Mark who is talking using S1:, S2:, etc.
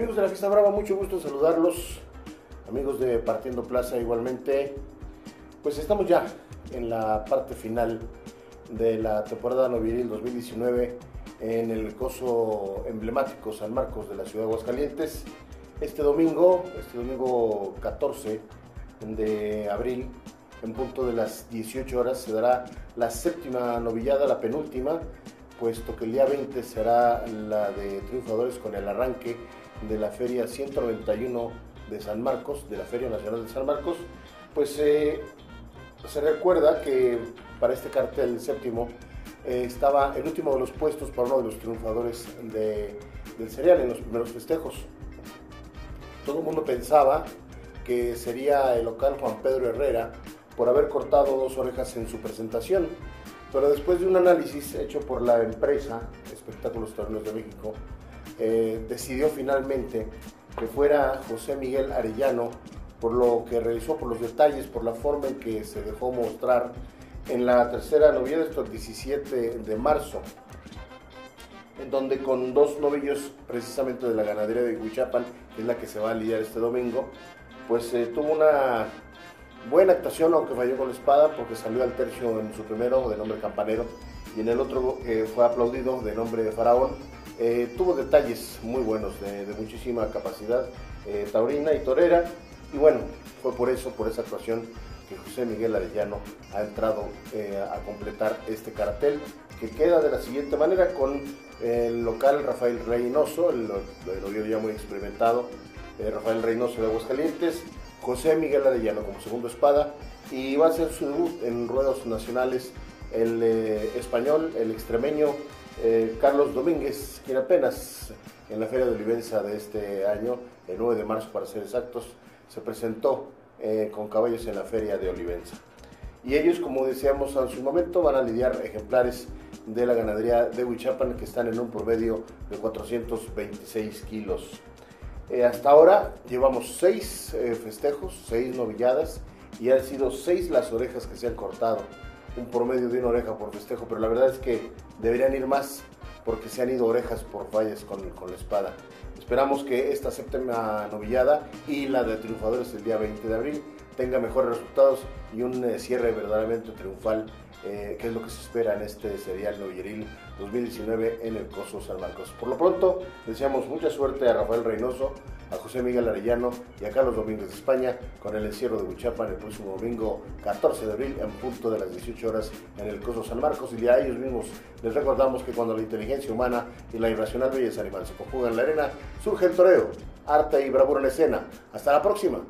S1: Amigos de la Fiesta Brava, mucho gusto en saludarlos. Amigos de Partiendo Plaza, igualmente. Pues estamos ya en la parte final de la temporada noviril 2019 en el coso emblemático San Marcos de la ciudad de Aguascalientes. Este domingo, este domingo 14 de abril, en punto de las 18 horas, se dará la séptima novillada, la penúltima, puesto que el día 20 será la de triunfadores con el arranque de la Feria 191 de San Marcos, de la Feria Nacional de San Marcos, pues eh, se recuerda que para este cartel séptimo eh, estaba el último de los puestos para uno de los triunfadores del cereal en los primeros festejos. Todo el mundo pensaba que sería el local Juan Pedro Herrera por haber cortado dos orejas en su presentación, pero después de un análisis hecho por la empresa Espectáculos Torneos de México, eh, decidió finalmente que fuera José Miguel Arellano por lo que realizó, por los detalles, por la forma en que se dejó mostrar en la tercera novia de esto, el 17 de marzo, en donde con dos novillos precisamente de la ganadería de Huichapan, que es la que se va a lidiar este domingo, pues eh, tuvo una buena actuación, aunque falló con la espada, porque salió al tercio en su primero de nombre Campanero y en el otro que fue aplaudido de nombre de Faraón. Eh, tuvo detalles muy buenos, de, muchísima capacidad eh, taurina y torera. Y bueno, fue por eso, por esa actuación, que José Miguel Arellano ha entrado eh, a completar este cartel, que queda de la siguiente manera con el local Rafael Reynoso, el, el ya muy experimentado, Rafael Reynoso de Aguascalientes, José Miguel Arellano como segundo espada, y va a ser su debut en ruedos nacionales el español, el extremeño eh, Carlos Domínguez, quien apenas en la Feria de Olivenza de este año, el 9 de marzo para ser exactos, se presentó eh, con caballos en la Feria de Olivenza. Y ellos, como decíamos en su momento, van a lidiar ejemplares de la ganadería de Huichapan que están en un promedio de 426 kilos. Eh, hasta ahora llevamos seis festejos, seis novilladas y han sido seis las orejas que se han cortado un promedio de una oreja por festejo, pero la verdad es que deberían ir más porque se han ido orejas por fallas con, con la espada. Esperamos que esta séptima novillada y la de triunfadores el día 20 de abril tenga mejores resultados y un eh, cierre verdaderamente triunfal, eh, que es lo que se espera en este serial novilleril 2019 en el Coso San Marcos. Por lo pronto, deseamos mucha suerte a Rafael Reynoso, a José Miguel Arellano y a Carlos Domínguez de España con el encierro de Huichapan el próximo domingo 14 de abril en punto de las 18 horas en el Coso San Marcos. Y a ellos mismos les recordamos que cuando la inteligencia humana y la irracional belleza animal se conjugan en la arena, surge el toreo, arte y bravura en escena. Hasta la próxima.